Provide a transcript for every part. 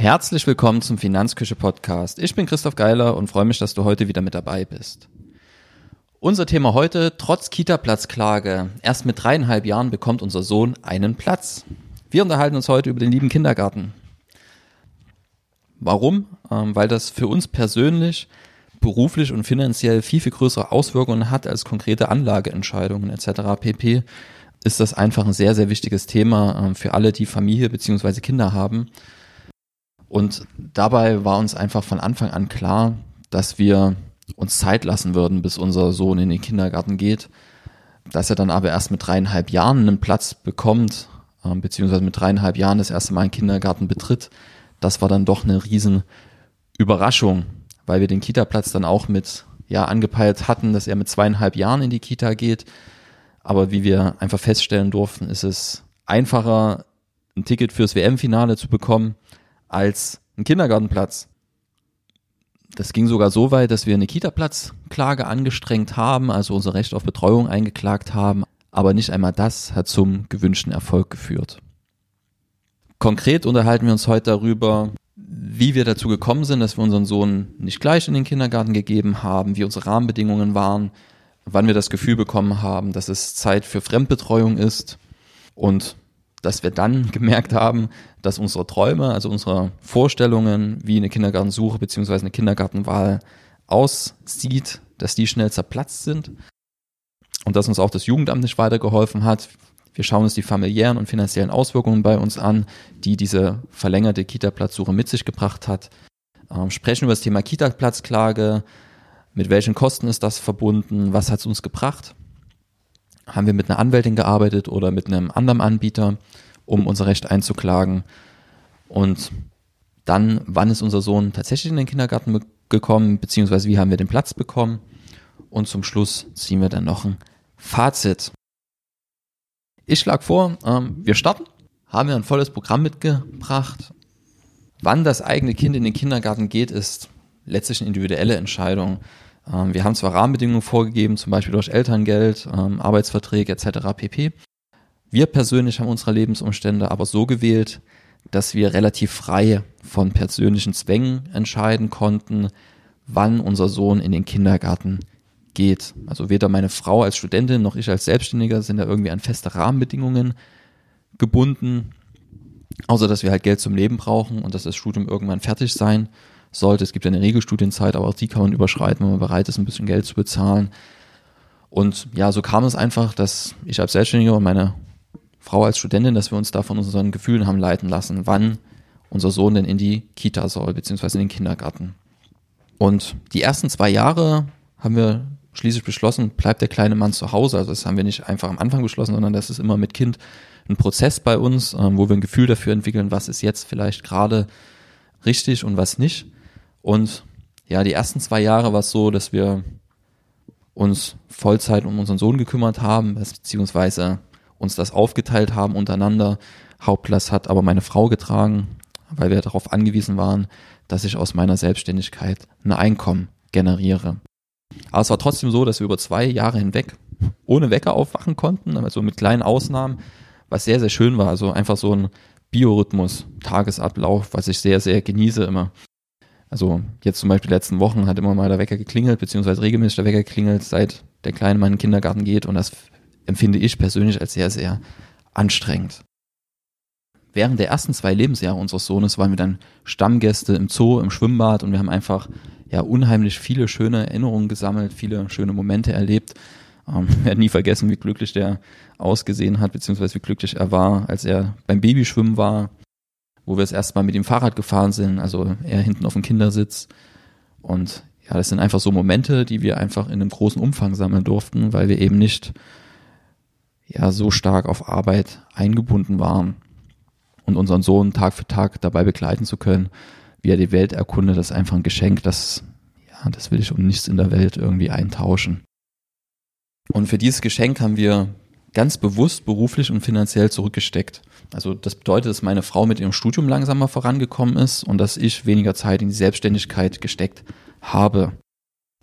Herzlich willkommen zum Finanzküche Podcast. Ich bin Christoph Geiler und freue mich, dass du heute wieder mit dabei bist. Unser Thema heute, trotz Kita-Platzklage. Erst mit dreieinhalb Jahren bekommt unser Sohn einen Platz. Wir unterhalten uns heute über den lieben Kindergarten. Warum? Ähm, weil das für uns persönlich, beruflich und finanziell viel, viel größere Auswirkungen hat als konkrete Anlageentscheidungen etc. pp. Ist das einfach ein sehr, sehr wichtiges Thema ähm, für alle, die Familie bzw. Kinder haben und dabei war uns einfach von Anfang an klar, dass wir uns Zeit lassen würden, bis unser Sohn in den Kindergarten geht. Dass er dann aber erst mit dreieinhalb Jahren einen Platz bekommt, äh, beziehungsweise mit dreieinhalb Jahren das erste Mal einen Kindergarten betritt, das war dann doch eine riesen Überraschung, weil wir den Kita-Platz dann auch mit, ja, angepeilt hatten, dass er mit zweieinhalb Jahren in die Kita geht. Aber wie wir einfach feststellen durften, ist es einfacher, ein Ticket fürs WM-Finale zu bekommen, als ein Kindergartenplatz. Das ging sogar so weit, dass wir eine Kita-Platzklage angestrengt haben, also unser Recht auf Betreuung eingeklagt haben, aber nicht einmal das hat zum gewünschten Erfolg geführt. Konkret unterhalten wir uns heute darüber, wie wir dazu gekommen sind, dass wir unseren Sohn nicht gleich in den Kindergarten gegeben haben, wie unsere Rahmenbedingungen waren, wann wir das Gefühl bekommen haben, dass es Zeit für Fremdbetreuung ist und dass wir dann gemerkt haben, dass unsere Träume, also unsere Vorstellungen, wie eine Kindergartensuche beziehungsweise eine Kindergartenwahl aussieht, dass die schnell zerplatzt sind und dass uns auch das Jugendamt nicht weitergeholfen hat. Wir schauen uns die familiären und finanziellen Auswirkungen bei uns an, die diese verlängerte Kita-Platzsuche mit sich gebracht hat. Ähm, sprechen über das Thema Kita-Platzklage. Mit welchen Kosten ist das verbunden? Was hat es uns gebracht? Haben wir mit einer Anwältin gearbeitet oder mit einem anderen Anbieter, um unser Recht einzuklagen. Und dann, wann ist unser Sohn tatsächlich in den Kindergarten gekommen, beziehungsweise wie haben wir den Platz bekommen. Und zum Schluss ziehen wir dann noch ein Fazit. Ich schlage vor, ähm, wir starten, haben wir ein volles Programm mitgebracht. Wann das eigene Kind in den Kindergarten geht, ist letztlich eine individuelle Entscheidung. Ähm, wir haben zwar Rahmenbedingungen vorgegeben, zum Beispiel durch Elterngeld, ähm, Arbeitsverträge etc. pp. Wir persönlich haben unsere Lebensumstände aber so gewählt, dass wir relativ frei von persönlichen Zwängen entscheiden konnten, wann unser Sohn in den Kindergarten geht. Also weder meine Frau als Studentin noch ich als Selbstständiger sind da irgendwie an feste Rahmenbedingungen gebunden, außer dass wir halt Geld zum Leben brauchen und dass das Studium irgendwann fertig sein sollte. Es gibt ja eine Regelstudienzeit, aber auch die kann man überschreiten, wenn man bereit ist, ein bisschen Geld zu bezahlen. Und ja, so kam es einfach, dass ich als Selbstständiger und meine Frau als Studentin, dass wir uns da von unseren Gefühlen haben leiten lassen, wann unser Sohn denn in die Kita soll, beziehungsweise in den Kindergarten. Und die ersten zwei Jahre haben wir schließlich beschlossen, bleibt der kleine Mann zu Hause. Also das haben wir nicht einfach am Anfang beschlossen, sondern das ist immer mit Kind ein Prozess bei uns, ähm, wo wir ein Gefühl dafür entwickeln, was ist jetzt vielleicht gerade richtig und was nicht. Und ja, die ersten zwei Jahre war es so, dass wir uns Vollzeit um unseren Sohn gekümmert haben, beziehungsweise uns das aufgeteilt haben untereinander. Hauptlast hat aber meine Frau getragen, weil wir darauf angewiesen waren, dass ich aus meiner Selbstständigkeit ein Einkommen generiere. Aber es war trotzdem so, dass wir über zwei Jahre hinweg ohne Wecker aufwachen konnten, also mit kleinen Ausnahmen, was sehr, sehr schön war. Also einfach so ein Biorhythmus, Tagesablauf, was ich sehr, sehr genieße immer. Also jetzt zum Beispiel die letzten Wochen hat immer mal der Wecker geklingelt, beziehungsweise regelmäßig der Wecker geklingelt, seit der Kleine in den Kindergarten geht und das empfinde ich persönlich als sehr, sehr anstrengend. Während der ersten zwei Lebensjahre unseres Sohnes waren wir dann Stammgäste im Zoo, im Schwimmbad und wir haben einfach ja unheimlich viele schöne Erinnerungen gesammelt, viele schöne Momente erlebt. Ähm, wir werden nie vergessen, wie glücklich der ausgesehen hat, beziehungsweise wie glücklich er war, als er beim Babyschwimmen war, wo wir das erste Mal mit dem Fahrrad gefahren sind, also er hinten auf dem Kindersitz. Und ja, das sind einfach so Momente, die wir einfach in einem großen Umfang sammeln durften, weil wir eben nicht ja so stark auf Arbeit eingebunden waren. Und unseren Sohn Tag für Tag dabei begleiten zu können, wie er die Welt erkundet, das ist einfach ein Geschenk, das, ja, das will ich um nichts in der Welt irgendwie eintauschen. Und für dieses Geschenk haben wir ganz bewusst beruflich und finanziell zurückgesteckt. Also das bedeutet, dass meine Frau mit ihrem Studium langsamer vorangekommen ist und dass ich weniger Zeit in die Selbstständigkeit gesteckt habe,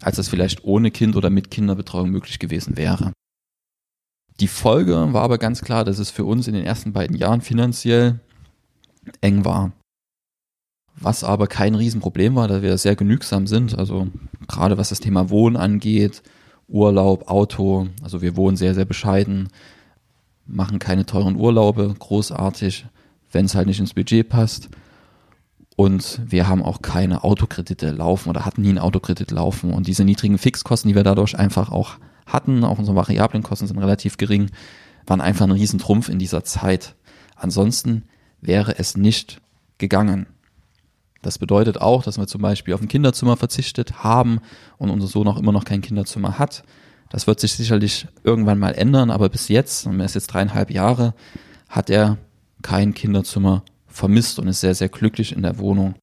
als das vielleicht ohne Kind oder mit Kinderbetreuung möglich gewesen wäre. Die Folge war aber ganz klar, dass es für uns in den ersten beiden Jahren finanziell eng war. was aber kein Riesenproblem war, da wir sehr genügsam sind. Also gerade was das Thema Wohnen angeht, Urlaub, Auto. Also wir wohnen sehr, sehr bescheiden, machen keine teuren Urlaube, großartig, wenn es halt nicht ins Budget passt. Und wir haben auch keine Autokredite laufen oder hatten nie einen Autokredit laufen. Und diese niedrigen Fixkosten, die wir dadurch einfach auch hatten, auch unsere variablen Kosten sind relativ gering, waren einfach ein Riesentrumpf in dieser Zeit. Ansonsten wäre es nicht gegangen. Das bedeutet auch, dass wir zum Beispiel auf ein Kinderzimmer verzichtet haben und unser Sohn auch immer noch kein Kinderzimmer hat. Das wird sich sicherlich irgendwann mal ändern, aber bis jetzt, und er ist jetzt dreieinhalb Jahre, hat er kein Kinderzimmer vermisst und ist sehr, sehr glücklich in der Wohnung.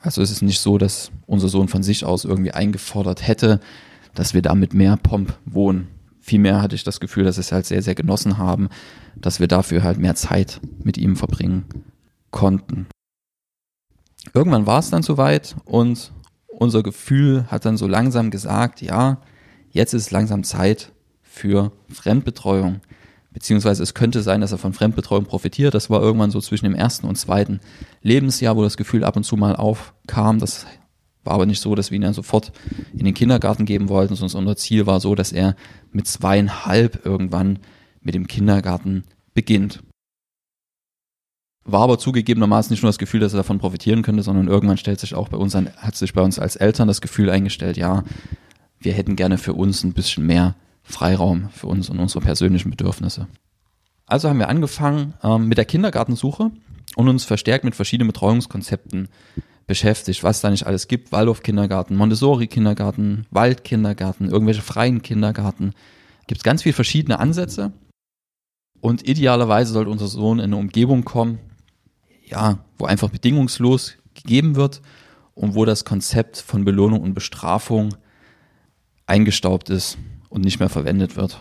Also ist es nicht so, dass unser Sohn von sich aus irgendwie eingefordert hätte, dass wir da mit mehr Pomp wohnen. Vielmehr hatte ich das Gefühl, dass es halt sehr, sehr genossen haben, dass wir dafür halt mehr Zeit mit ihm verbringen konnten. Irgendwann war es dann soweit und unser Gefühl hat dann so langsam gesagt, ja, jetzt ist langsam Zeit für Fremdbetreuung beziehungsweise es könnte sein, dass er von Fremdbetreuung profitiert. Das war irgendwann so zwischen dem ersten und zweiten Lebensjahr, wo das Gefühl ab und zu mal aufkam. Das war aber nicht so, dass wir ihn dann sofort in den Kindergarten geben wollten, sondern unser Ziel war so, dass er mit zweieinhalb irgendwann mit dem Kindergarten beginnt. War aber zugegebenermaßen nicht nur das Gefühl, dass er davon profitieren könnte, sondern irgendwann stellt sich auch bei uns an, hat sich bei uns als Eltern das Gefühl eingestellt, ja, wir hätten gerne für uns ein bisschen mehr Freiraum für uns und unsere persönlichen Bedürfnisse. Also haben wir angefangen ähm, mit der Kindergartensuche und uns verstärkt mit verschiedenen Betreuungskonzepten beschäftigt, was da nicht alles gibt. Waldorf-Kindergarten, Montessori-Kindergarten, Waldkindergarten, irgendwelche freien Kindergarten. Gibt es ganz viele verschiedene Ansätze. Und idealerweise sollte unser Sohn in eine Umgebung kommen, ja, wo einfach bedingungslos gegeben wird und wo das Konzept von Belohnung und Bestrafung eingestaubt ist und nicht mehr verwendet wird.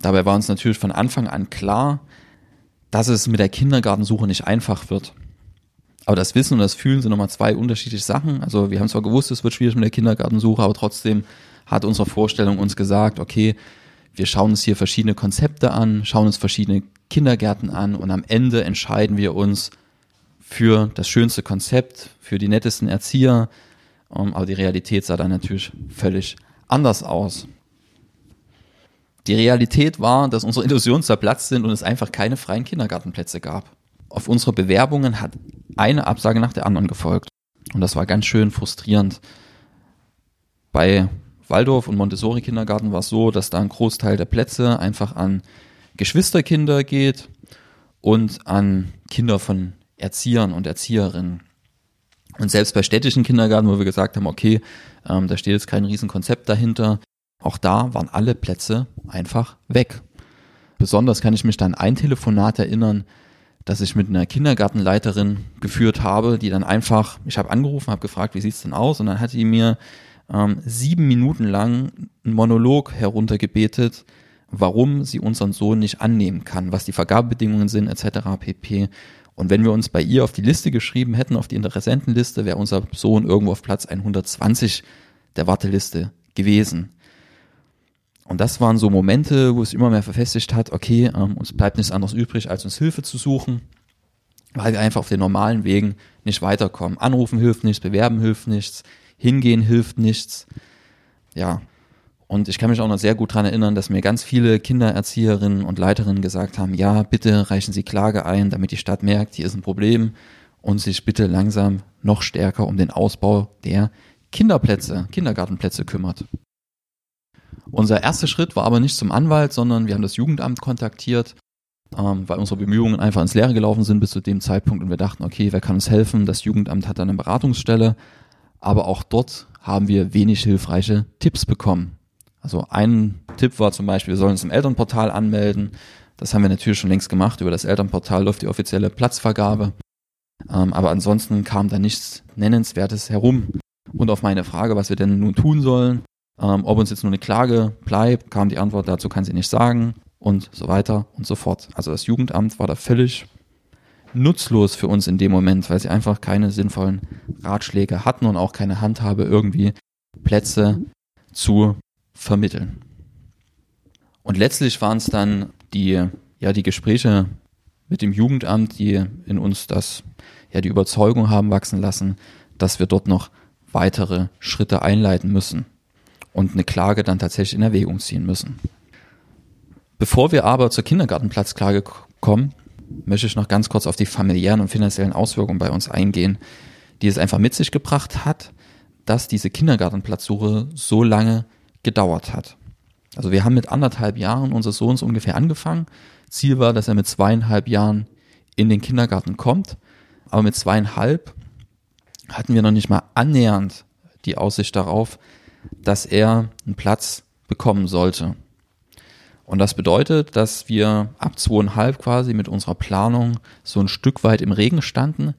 Dabei war uns natürlich von Anfang an klar, dass es mit der Kindergartensuche nicht einfach wird. Aber das Wissen und das Fühlen sind nochmal zwei unterschiedliche Sachen. Also wir haben zwar gewusst, es wird schwierig mit der Kindergartensuche, aber trotzdem hat unsere Vorstellung uns gesagt, okay, wir schauen uns hier verschiedene Konzepte an, schauen uns verschiedene Kindergärten an und am Ende entscheiden wir uns für das schönste Konzept, für die nettesten Erzieher. Ähm, aber die Realität sah dann natürlich völlig anders aus. Die Realität war, dass unsere Illusionen zerplatzt sind und es einfach keine freien Kindergartenplätze gab. Auf unsere Bewerbungen hat eine Absage nach der anderen gefolgt. Und das war ganz schön frustrierend. Bei Waldorf und Montessori Kindergarten war es so, dass da ein Großteil der Plätze einfach an Geschwisterkinder geht und an Kinder von Erziehern und Erzieherinnen. Und selbst bei städtischen Kindergarten, wo wir gesagt haben, okay, ähm, da steht jetzt kein Riesenkonzept dahinter, auch da waren alle Plätze einfach weg. Besonders kann ich mich dann ein Telefonat erinnern, das ich mit einer Kindergartenleiterin geführt habe, die dann einfach, ich habe angerufen, habe gefragt, wie sieht's denn aus? Und dann hat die mir ähm, sieben Minuten lang einen Monolog heruntergebetet, warum sie unseren Sohn nicht annehmen kann, was die Vergabebedingungen sind, etc. pp. Und wenn wir uns bei ihr auf die Liste geschrieben hätten, auf die Interessentenliste, wäre unser Sohn irgendwo auf Platz 120 der Warteliste gewesen. Und das waren so Momente, wo es immer mehr verfestigt hat, okay, ähm, uns bleibt nichts anderes übrig, als uns Hilfe zu suchen, weil wir einfach auf den normalen Wegen nicht weiterkommen. Anrufen hilft nichts, bewerben hilft nichts, hingehen hilft nichts. Ja. Und ich kann mich auch noch sehr gut dran erinnern, dass mir ganz viele Kindererzieherinnen und Leiterinnen gesagt haben, ja, bitte reichen Sie Klage ein, damit die Stadt merkt, hier ist ein Problem und sich bitte langsam noch stärker um den Ausbau der Kinderplätze, Kindergartenplätze kümmert. Unser erster Schritt war aber nicht zum Anwalt, sondern wir haben das Jugendamt kontaktiert, ähm, weil unsere Bemühungen einfach ins Leere gelaufen sind bis zu dem Zeitpunkt und wir dachten, okay, wer kann uns helfen? Das Jugendamt hat eine Beratungsstelle, aber auch dort haben wir wenig hilfreiche Tipps bekommen. Also ein Tipp war zum Beispiel, wir sollen uns im Elternportal anmelden. Das haben wir natürlich schon längst gemacht. Über das Elternportal läuft die offizielle Platzvergabe. Ähm, aber ansonsten kam da nichts Nennenswertes herum. Und auf meine Frage, was wir denn nun tun sollen, ähm, ob uns jetzt nur eine Klage bleibt, kam die Antwort, dazu kann sie nicht sagen und so weiter und so fort. Also das Jugendamt war da völlig nutzlos für uns in dem Moment, weil sie einfach keine sinnvollen Ratschläge hatten und auch keine Handhabe, irgendwie Plätze zu vermitteln. Und letztlich waren es dann die, ja, die Gespräche mit dem Jugendamt, die in uns das, ja, die Überzeugung haben wachsen lassen, dass wir dort noch weitere Schritte einleiten müssen und eine Klage dann tatsächlich in Erwägung ziehen müssen. Bevor wir aber zur Kindergartenplatzklage kommen, möchte ich noch ganz kurz auf die familiären und finanziellen Auswirkungen bei uns eingehen, die es einfach mit sich gebracht hat, dass diese Kindergartenplatzsuche so lange gedauert hat. Also wir haben mit anderthalb Jahren unseres Sohns ungefähr angefangen. Ziel war, dass er mit zweieinhalb Jahren in den Kindergarten kommt. Aber mit zweieinhalb hatten wir noch nicht mal annähernd die Aussicht darauf, dass er einen Platz bekommen sollte. Und das bedeutet, dass wir ab zweieinhalb quasi mit unserer Planung so ein Stück weit im Regen standen,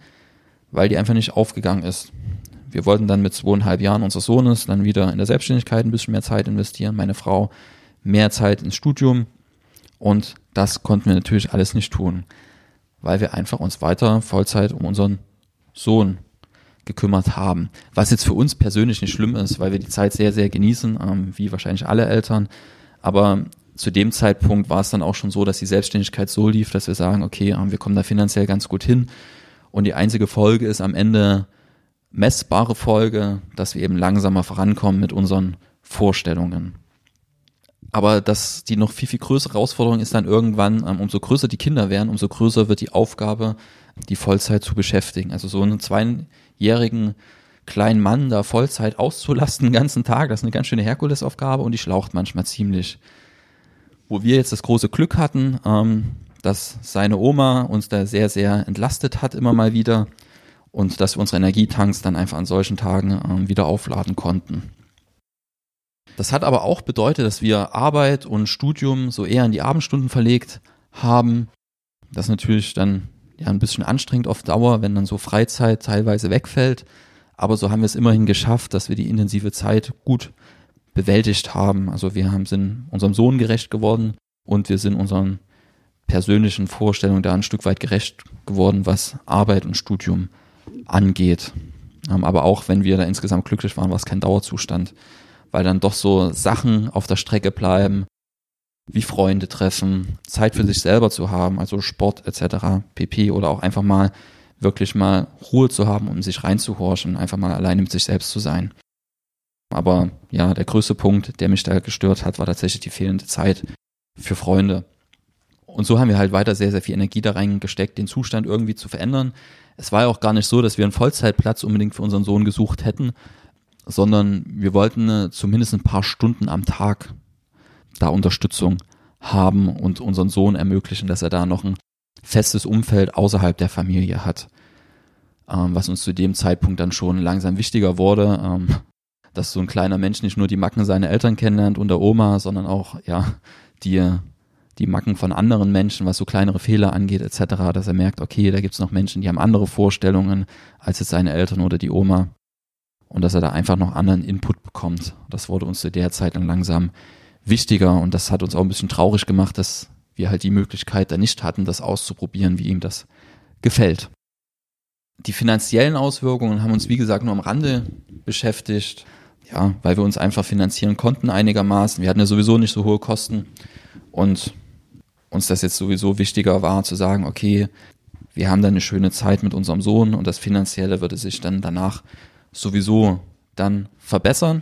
weil die einfach nicht aufgegangen ist. Wir wollten dann mit zweieinhalb Jahren unseres Sohnes dann wieder in der Selbstständigkeit ein bisschen mehr Zeit investieren, meine Frau mehr Zeit ins Studium und das konnten wir natürlich alles nicht tun, weil wir einfach uns weiter Vollzeit um unseren Sohn gekümmert haben. Was jetzt für uns persönlich nicht schlimm ist, weil wir die Zeit sehr, sehr genießen, ähm, wie wahrscheinlich alle Eltern. Aber zu dem Zeitpunkt war es dann auch schon so, dass die Selbstständigkeit so lief, dass wir sagen, okay, ähm, wir kommen da finanziell ganz gut hin. Und die einzige Folge ist am Ende messbare Folge, dass wir eben langsamer vorankommen mit unseren Vorstellungen. Aber dass die noch viel, viel größere Herausforderung ist dann irgendwann, ähm, umso größer die Kinder werden, umso größer wird die Aufgabe, die Vollzeit zu beschäftigen. Also so einen zweijährigen kleinen Mann da Vollzeit auszulasten den ganzen Tag, das ist eine ganz schöne Herkulesaufgabe und die schlaucht manchmal ziemlich. Wo wir jetzt das große Glück hatten, ähm, dass seine Oma uns da sehr, sehr entlastet hat immer mal wieder und dass wir unsere Energietanks dann einfach an solchen Tagen ähm, wieder aufladen konnten. Das hat aber auch bedeutet, dass wir Arbeit und Studium so eher in die Abendstunden verlegt haben. Das ist natürlich dann ja ein bisschen anstrengend auf Dauer, wenn dann so Freizeit teilweise wegfällt. Aber so haben wir es immerhin geschafft, dass wir die intensive Zeit gut bewältigt haben. Also wir haben, sind unserem Sohn gerecht geworden und wir sind unseren persönlichen Vorstellungen da ein Stück weit gerecht geworden, was Arbeit und Studium angeht. Aber auch wenn wir da insgesamt glücklich waren, war es kein Dauerzustand weil dann doch so Sachen auf der Strecke bleiben, wie Freunde treffen, Zeit für sich selber zu haben, also Sport etc., pp. oder auch einfach mal wirklich mal Ruhe zu haben, um sich reinzuhorchen, einfach mal alleine mit sich selbst zu sein. Aber ja, der größte Punkt, der mich da gestört hat, war tatsächlich die fehlende Zeit für Freunde. Und so haben wir halt weiter sehr, sehr viel Energie da reingesteckt, den Zustand irgendwie zu verändern. Es war ja auch gar nicht so, dass wir einen Vollzeitplatz unbedingt für unseren Sohn gesucht hätten, sondern wir wollten zumindest ein paar Stunden am Tag da Unterstützung haben und unseren Sohn ermöglichen, dass er da noch ein festes Umfeld außerhalb der Familie hat. Ähm, was uns zu dem Zeitpunkt dann schon langsam wichtiger wurde, ähm, dass so ein kleiner Mensch nicht nur die Macken seiner Eltern kennenlernt und der Oma, sondern auch ja die die Macken von anderen Menschen, was so kleinere Fehler angeht etc., dass er merkt, okay, da gibt's noch Menschen, die haben andere Vorstellungen als jetzt seine Eltern oder die Oma und dass er da einfach noch anderen Input bekommt. Das wurde uns zu der Zeit dann langsam wichtiger und das hat uns auch ein bisschen traurig gemacht, dass wir halt die Möglichkeit da nicht hatten, das auszuprobieren, wie ihm das gefällt. Die finanziellen Auswirkungen haben uns, wie gesagt, nur am Rande beschäftigt. Ja, weil wir uns einfach finanzieren konnten einigermaßen. Wir hatten ja sowieso nicht so hohe Kosten und uns das jetzt sowieso wichtiger war zu sagen, okay, wir haben da eine schöne Zeit mit unserem Sohn und das Finanzielle würde sich dann danach sowieso dann verbessern.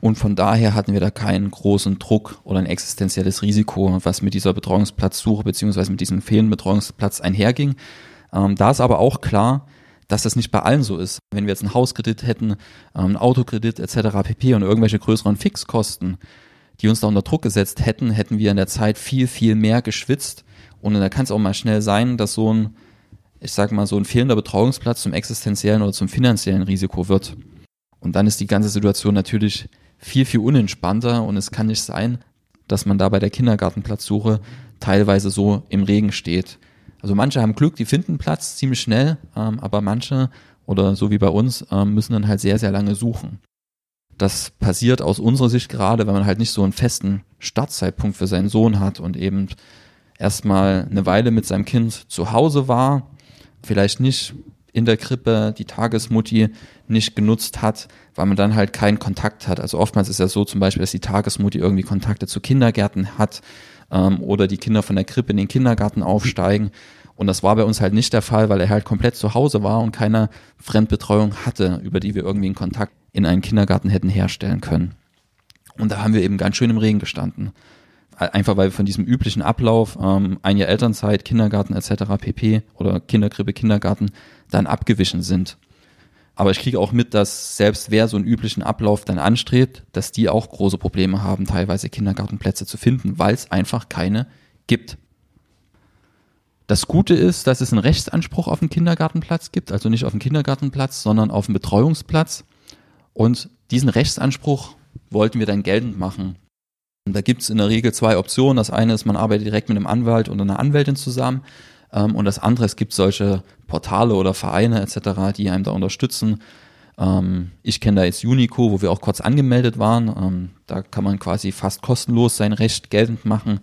Und von daher hatten wir da keinen großen Druck oder ein existenzielles Risiko, was mit dieser Betreuungsplatzsuche beziehungsweise mit diesem fehlenden Betreuungsplatz einherging. Ähm, da ist aber auch klar, dass das nicht bei allen so ist. Wenn wir jetzt einen Hauskredit hätten, ähm, einen Autokredit etc. pp. und irgendwelche größeren Fixkosten, die uns da unter Druck gesetzt hätten, hätten wir in der Zeit viel, viel mehr geschwitzt. Und da kann es auch mal schnell sein, dass so ein ich sag mal, so ein fehlender Betreuungsplatz zum existenziellen oder zum finanziellen Risiko wird. Und dann ist die ganze Situation natürlich viel, viel unentspannter und es kann nicht sein, dass man da bei der Kindergartenplatzsuche teilweise so im Regen steht. Also manche haben Glück, die finden Platz ziemlich schnell, ähm, aber manche oder so wie bei uns ähm, müssen dann halt sehr, sehr lange suchen. Das passiert aus unserer Sicht gerade, wenn man halt nicht so einen festen Startzeitpunkt für seinen Sohn hat und eben erstmal eine Weile mit seinem Kind zu Hause war vielleicht nicht in der Krippe die Tagesmutti nicht genutzt hat, weil man dann halt keinen Kontakt hat. Also oftmals ist ja so zum Beispiel, dass die Tagesmutti irgendwie Kontakte zu Kindergärten hat ähm, oder die Kinder von der Krippe in den Kindergarten aufsteigen. Und das war bei uns halt nicht der Fall, weil er halt komplett zu Hause war und keine Fremdbetreuung hatte, über die wir irgendwie einen Kontakt in einen Kindergarten hätten herstellen können. Und da haben wir eben ganz schön im Regen gestanden. Einfach weil wir von diesem üblichen Ablauf, ähm, ein Jahr Elternzeit, Kindergarten etc. pp. oder Kinderkrippe, Kindergarten, dann abgewichen sind. Aber ich kriege auch mit, dass selbst wer so einen üblichen Ablauf dann anstrebt, dass die auch große Probleme haben, teilweise Kindergartenplätze zu finden, weil es einfach keine gibt. Das Gute ist, dass es einen Rechtsanspruch auf einen Kindergartenplatz gibt, also nicht auf einen Kindergartenplatz, sondern auf einen Betreuungsplatz. Und diesen Rechtsanspruch wollten wir dann geltend machen. Und da gibt es in der Regel zwei Optionen. Das eine ist, man arbeitet direkt mit einem Anwalt oder einer Anwältin zusammen. Ähm, und das andere, es gibt solche Portale oder Vereine etc., die einem da unterstützen. Ähm, ich kenne da jetzt Unico, wo wir auch kurz angemeldet waren. Ähm, da kann man quasi fast kostenlos sein Recht geltend machen.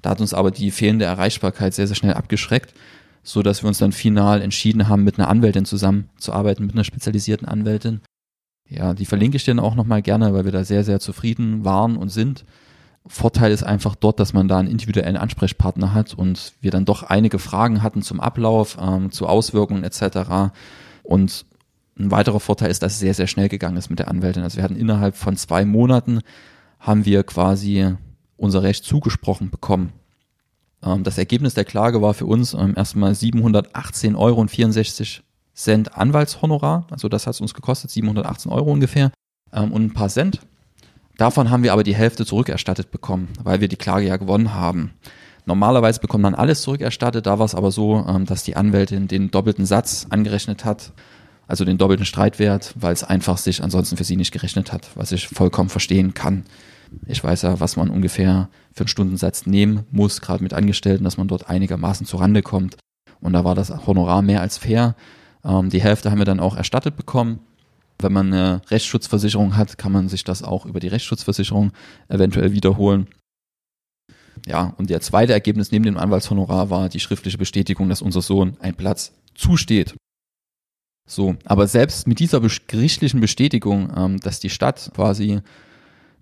Da hat uns aber die fehlende Erreichbarkeit sehr, sehr schnell abgeschreckt, so dass wir uns dann final entschieden haben, mit einer Anwältin zusammenzuarbeiten, mit einer spezialisierten Anwältin. Ja, die verlinke ich dir dann auch nochmal gerne, weil wir da sehr, sehr zufrieden waren und sind. Vorteil ist einfach dort, dass man da einen individuellen Ansprechpartner hat und wir dann doch einige Fragen hatten zum Ablauf, ähm, zu Auswirkungen etc. Und ein weiterer Vorteil ist, dass es sehr, sehr schnell gegangen ist mit der Anwältin. Also wir hatten innerhalb von zwei Monaten haben wir quasi unser Recht zugesprochen bekommen. Ähm, das Ergebnis der Klage war für uns ähm, erstmal 718 Euro und 64 Cent Anwaltshonorar. Also das hat es uns gekostet, 718 Euro ungefähr ähm, und ein paar Cent. Davon haben wir aber die Hälfte zurückerstattet bekommen, weil wir die Klage ja gewonnen haben. Normalerweise bekommt man alles zurückerstattet, da war es aber so, ähm, dass die Anwältin den doppelten Satz angerechnet hat, also den doppelten Streitwert, weil es einfach sich ansonsten für sie nicht gerechnet hat, was ich vollkommen verstehen kann. Ich weiß ja, was man ungefähr für einen Stundensatz nehmen muss, gerade mit Angestellten, dass man dort einigermaßen zurande kommt. Und da war das Honorar mehr als fair. Ähm, die Hälfte haben wir dann auch erstattet bekommen. Wenn man eine Rechtsschutzversicherung hat, kann man sich das auch über die Rechtsschutzversicherung eventuell wiederholen. Ja, und der zweite Ergebnis neben dem Anwaltshonorar war die schriftliche Bestätigung, dass unser Sohn ein Platz zusteht. So, aber selbst mit dieser gerichtlichen Bestätigung, ähm, dass die Stadt quasi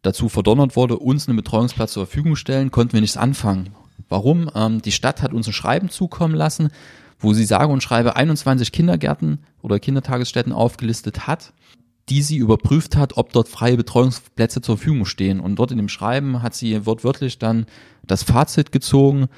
dazu verdonnert wurde, uns einen Betreuungsplatz zur Verfügung stellen, konnten wir nichts anfangen. Warum? Ähm, die Stadt hat uns ein Schreiben zukommen lassen, wo sie sage und schreibe 21 Kindergärten oder Kindertagesstätten aufgelistet hat, die sie überprüft hat, ob dort freie Betreuungsplätze zur Verfügung stehen. Und dort in dem Schreiben hat sie wortwörtlich dann das Fazit gezogen,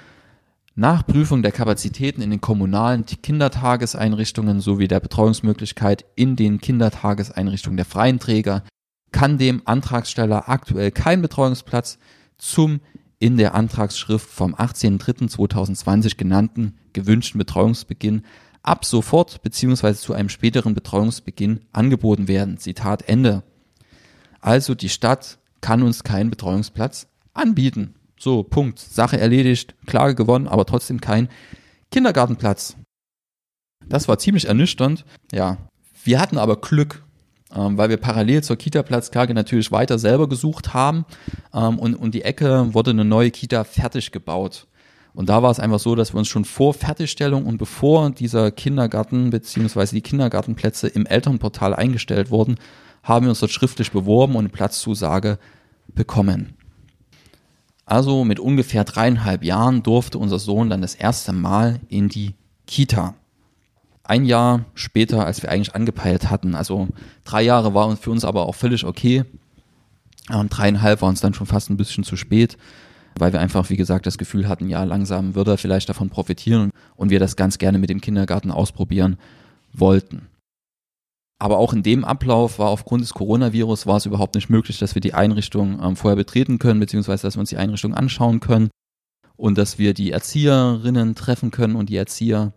nach Prüfung der Kapazitäten in den kommunalen Kindertageseinrichtungen sowie der Betreuungsmöglichkeit in den Kindertageseinrichtungen der freien Träger kann dem Antragsteller aktuell kein Betreuungsplatz zum in der Antragsschrift vom 18.03.2020 genannten gewünschten Betreuungsbeginn ab sofort beziehungsweise zu einem späteren Betreuungsbeginn angeboten werden. Zitat Ende. Also die Stadt kann uns keinen Betreuungsplatz anbieten. So, Punkt. Sache erledigt, Klage gewonnen, aber trotzdem kein Kindergartenplatz. Das war ziemlich ernüchternd. Ja, wir hatten aber Glück ähm, weil wir parallel zur Kita-Platzklage natürlich weiter selber gesucht haben ähm, und, und die Ecke wurde eine neue Kita fertig gebaut. Und da war es einfach so, dass wir uns schon vor Fertigstellung und bevor dieser Kindergarten beziehungsweise die Kindergartenplätze im Elternportal eingestellt wurden, haben wir uns dort schriftlich beworben und eine Platzzusage bekommen. Also mit ungefähr dreieinhalb Jahren durfte unser Sohn dann das erste Mal in die Kita ein Jahr später, als wir eigentlich angepeilt hatten. Also drei Jahre war für uns aber auch völlig okay. Ähm, dreieinhalb war uns dann schon fast ein bisschen zu spät, weil wir einfach, wie gesagt, das Gefühl hatten, ja, langsam würde er vielleicht davon profitieren und wir das ganz gerne mit dem Kindergarten ausprobieren wollten. Aber auch in dem Ablauf war aufgrund des Coronavirus war es überhaupt nicht möglich, dass wir die Einrichtung ähm, vorher betreten können, beziehungsweise dass wir uns die Einrichtung anschauen können und dass wir die Erzieherinnen treffen können und die Erzieher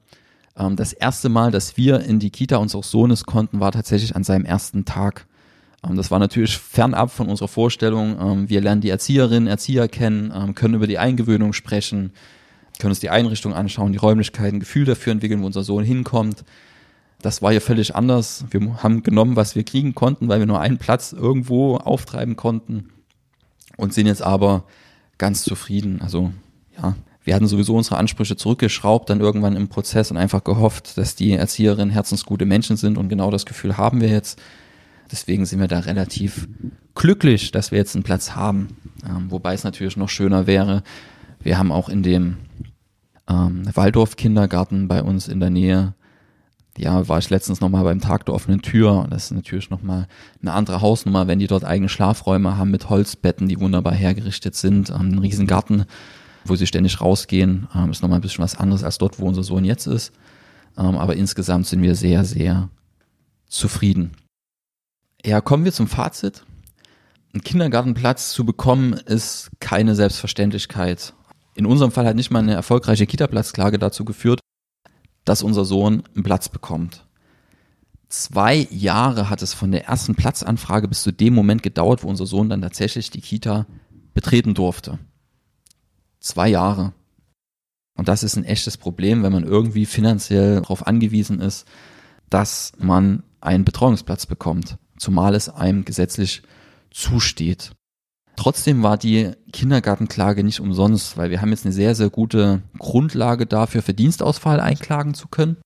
ähm, das erste Mal, dass wir in die Kita unseres Sohnes konnten, war tatsächlich an seinem ersten Tag. Ähm, das war natürlich fernab von unserer Vorstellung. Ähm, wir lernen die Erzieherinnen, Erzieher kennen, ähm, können über die Eingewöhnung sprechen, können uns die Einrichtung anschauen, die Räumlichkeiten, Gefühl dafür entwickeln, wo unser Sohn hinkommt. Das war hier völlig anders. Wir haben genommen, was wir kriegen konnten, weil wir nur einen Platz irgendwo auftreiben konnten und sind jetzt aber ganz zufrieden. Also ja, Wir hatten sowieso unsere Ansprüche zurückgeschraubt, dann irgendwann im Prozess und einfach gehofft, dass die Erzieherinnen herzensgute Menschen sind und genau das Gefühl haben wir jetzt. Deswegen sind wir da relativ glücklich, dass wir jetzt einen Platz haben. Ähm, wobei es natürlich noch schöner wäre. Wir haben auch in dem ähm, Waldorf-Kindergarten bei uns in der Nähe ja, war ich letztens nochmal beim Tag der offenen Tür. Das ist natürlich nochmal eine andere Hausnummer, wenn die dort eigene Schlafräume haben mit Holzbetten, die wunderbar hergerichtet sind, ähm, einen riesen Garten, wo sie ständig rausgehen. Ähm, ist nochmal ein bisschen was anderes als dort, wo unser Sohn jetzt ist. Ähm, aber insgesamt sind wir sehr, sehr zufrieden. Ja, kommen wir zum Fazit. Ein Kindergartenplatz zu bekommen ist keine Selbstverständlichkeit. In unserem Fall hat nicht mal eine erfolgreiche Kita-Platzklage dazu geführt, dass unser Sohn einen Platz bekommt. Zwei Jahre hat es von der ersten Platzanfrage bis zu dem Moment gedauert, wo unser Sohn dann tatsächlich die Kita betreten durfte. Zwei Jahre. Und das ist ein echtes Problem, wenn man irgendwie finanziell darauf angewiesen ist, dass man einen Betreuungsplatz bekommt, zumal es einem gesetzlich zusteht. Trotzdem war die Kindergartenklage nicht umsonst, weil wir haben jetzt eine sehr, sehr gute Grundlage dafür, für Dienstausfall einklagen zu können.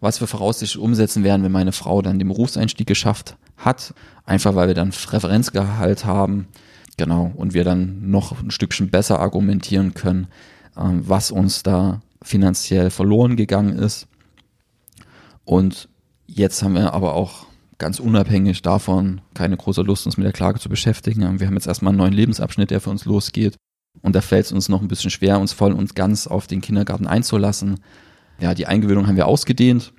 Was wir voraussichtlich umsetzen werden, wenn meine Frau dann den Berufseinstieg geschafft hat. Einfach weil wir dann Referenzgehalt haben. Genau. Und wir dann noch ein Stückchen besser argumentieren können, ähm, was uns da finanziell verloren gegangen ist. Und jetzt haben wir aber auch ganz unabhängig davon keine große Lust, uns mit der Klage zu beschäftigen. Wir haben jetzt erstmal einen neuen Lebensabschnitt, der für uns losgeht. Und da fällt es uns noch ein bisschen schwer, uns voll und ganz auf den Kindergarten einzulassen. Ja, die Eingewöhnung haben wir ausgedehnt.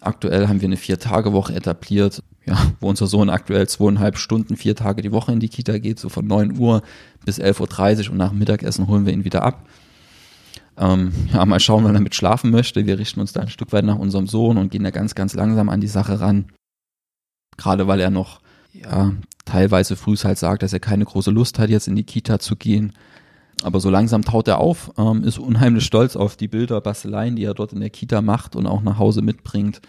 Aktuell haben wir eine Vier-Tage-Woche etabliert, ja, wo unser Sohn aktuell zweieinhalb Stunden, vier Tage die Woche in die Kita geht, so von neun Uhr bis elf Uhr dreißig und nach dem Mittagessen holen wir ihn wieder ab. Ähm, ja, mal schauen, wann er mit schlafen möchte. Wir richten uns da ein Stück weit nach unserem Sohn und gehen da ganz, ganz langsam an die Sache ran gerade weil er noch ja, teilweise früh halt sagt, dass er keine große Lust hat, jetzt in die Kita zu gehen. Aber so langsam taut er auf, ähm, ist unheimlich stolz auf die Bilder, Basteleien, die er dort in der Kita macht und auch nach Hause mitbringt.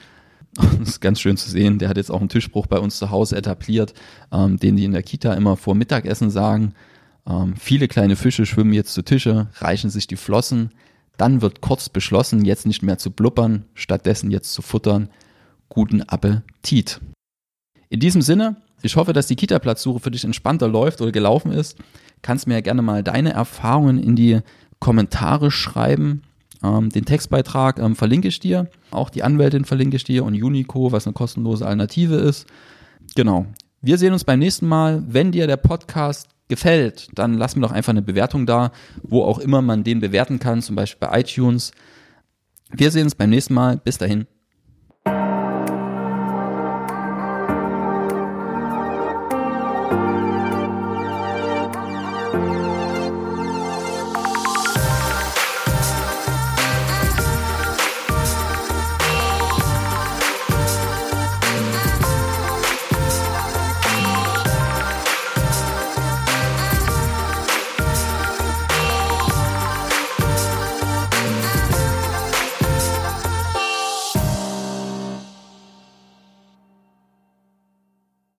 Das ist ganz schön zu sehen. Der hat jetzt auch einen Tischbruch bei uns zu Hause etabliert, ähm, den die in der Kita immer vor Mittagessen sagen. Ähm, viele kleine Fische schwimmen jetzt zu Tische, reichen sich die Flossen. Dann wird kurz beschlossen, jetzt nicht mehr zu blubbern, stattdessen jetzt zu futtern. Guten Appetit. In diesem Sinne, ich hoffe, dass die Kita-Platzsuche für dich entspannter läuft oder gelaufen ist. Kannst mir ja gerne mal deine Erfahrungen in die Kommentare schreiben. Ähm, den Textbeitrag ähm, verlinke ich dir. Auch die Anwältin verlinke ich dir und Unico, was eine kostenlose Alternative ist. Genau. Wir sehen uns beim nächsten Mal. Wenn dir der Podcast gefällt, dann lass mir doch einfach eine Bewertung da, wo auch immer man den bewerten kann, zum Beispiel bei iTunes. Wir sehen uns beim nächsten Mal. Bis dahin.